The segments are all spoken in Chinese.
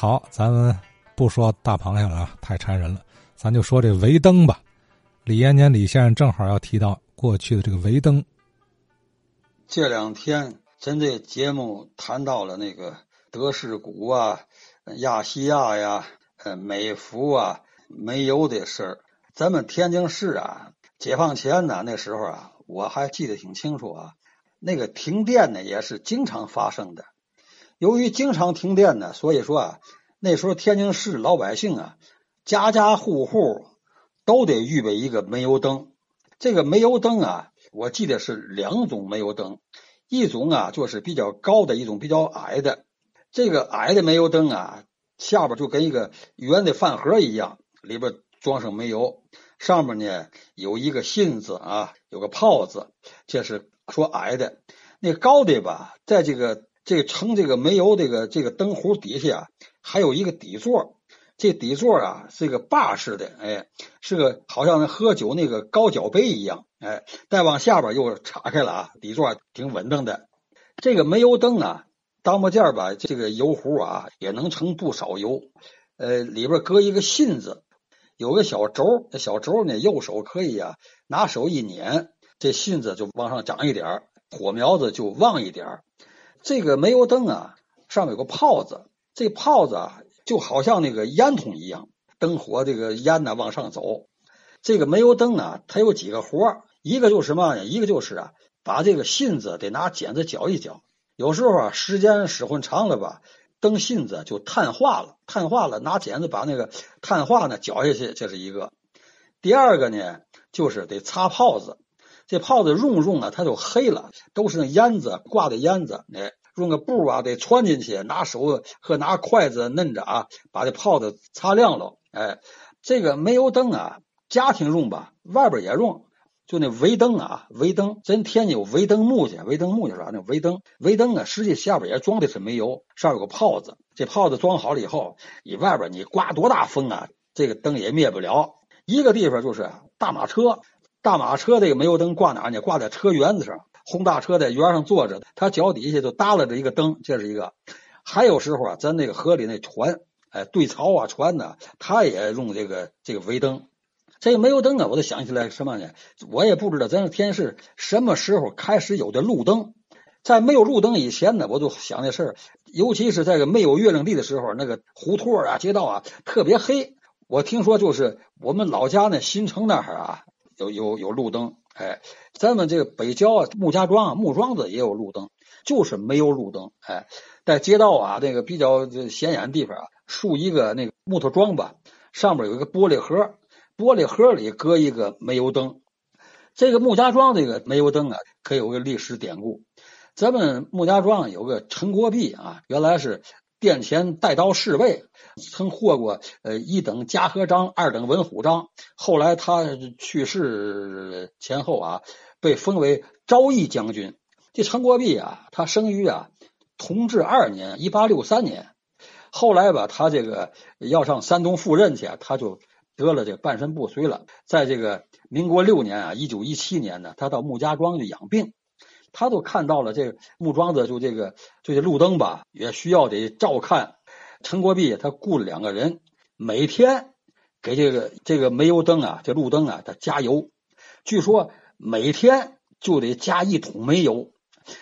好，咱们不说大螃蟹了啊，太馋人了，咱就说这维灯吧。李延年李先生正好要提到过去的这个维灯。这两天针对节目谈到了那个德士古啊、亚细亚呀、呃美孚啊、煤油的事儿。咱们天津市啊，解放前呢那时候啊，我还记得挺清楚啊。那个停电呢也是经常发生的。由于经常停电呢，所以说啊，那时候天津市老百姓啊，家家户户都得预备一个煤油灯。这个煤油灯啊，我记得是两种煤油灯，一种啊就是比较高的，一种比较矮的。这个矮的煤油灯啊，下边就跟一个圆的饭盒一样，里边装上煤油，上面呢有一个信子啊，有个泡子，这是说矮的。那高的吧，在这个。这个盛这个煤油这个这个灯壶底下啊还有一个底座，这底座啊是个把式的，哎，是个好像喝酒那个高脚杯一样，哎，再往下边又岔开了啊，底座挺稳当的。这个煤油灯啊，当不件吧，这个油壶啊也能盛不少油，呃，里边搁一个信子，有个小轴，小轴呢右手可以啊拿手一捻，这信子就往上长一点火苗子就旺一点这个煤油灯啊，上面有个泡子，这泡子啊就好像那个烟筒一样，灯火这个烟呢往上走。这个煤油灯啊，它有几个活一个就是什么呢？一个就是啊，把这个芯子得拿剪子绞一绞。有时候啊，时间使唤长了吧，灯芯子就碳化了，碳化了，拿剪子把那个碳化呢绞下去，这是一个。第二个呢，就是得擦泡子。这泡子用用啊，它就黑了，都是那烟子挂的烟子。哎，用个布啊，得穿进去，拿手和拿筷子摁着啊，把这泡子擦亮了。哎，这个煤油灯啊，家庭用吧，外边也用。就那围灯啊，围灯，真天津有围灯木去，围灯木去啥？那围灯，围灯啊，实际下边也装的是煤油，上有个泡子。这泡子装好了以后，你外边你刮多大风啊，这个灯也灭不了。一个地方就是大马车。大马车这个煤油灯挂哪呢？挂在车辕子上，轰大车在辕上坐着，他脚底下就耷拉着一个灯，这是一个。还有时候啊，咱那个河里那船，哎，对槽啊，船呢，他也用这个这个围灯。这个煤油灯啊，我就想起来什么呢？我也不知道咱天是什么时候开始有的路灯。在没有路灯以前呢，我就想这事儿，尤其是在个没有月亮地的时候，那个胡同啊、街道啊特别黑。我听说就是我们老家那新城那儿啊。有有有路灯，哎，咱们这个北郊啊，穆家庄啊，木庄子也有路灯，就是没有路灯，哎，在街道啊那个比较显眼的地方啊，竖一个那个木头桩吧，上面有一个玻璃盒，玻璃盒里搁一个煤油灯。这个穆家庄这个煤油灯啊，可有个历史典故。咱们穆家庄有个陈国弼啊，原来是。殿前带刀侍卫，曾获过呃一等嘉禾章、二等文虎章。后来他去世前后啊，被封为昭义将军。这陈国弼啊，他生于啊同治二年（一八六三年）。后来吧，他这个要上山东赴任去，他就得了这半身不遂了。在这个民国六年啊（一九一七年）呢，他到穆家庄去养病。他都看到了这个木桩子，就这个就这路灯吧，也需要得照看。陈国弼他雇了两个人，每天给这个这个煤油灯啊，这路灯啊，他加油。据说每天就得加一桶煤油，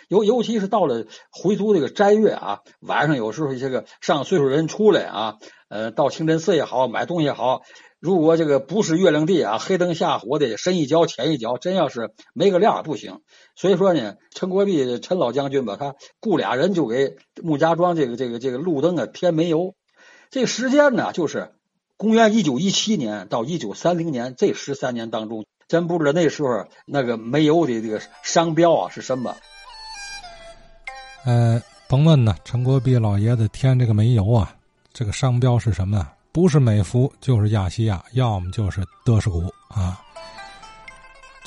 尤尤其是到了回族这个斋月啊，晚上有时候这个上岁数人出来啊，呃，到清真寺也好，买东西也好。如果这个不是月亮地啊，黑灯瞎火的，深一脚浅一脚，真要是没个亮不行。所以说呢，陈国弼陈老将军吧，他雇俩人就给穆家庄这个这个这个路灯啊添煤油。这时间呢，就是公元一九一七年到一九三零年这十三年当中，真不知道那时候那个煤油的这个商标啊是什么。呃，甭问呢，陈国弼老爷子添这个煤油啊，这个商标是什么？不是美孚，就是亚细亚，要么就是德士古啊。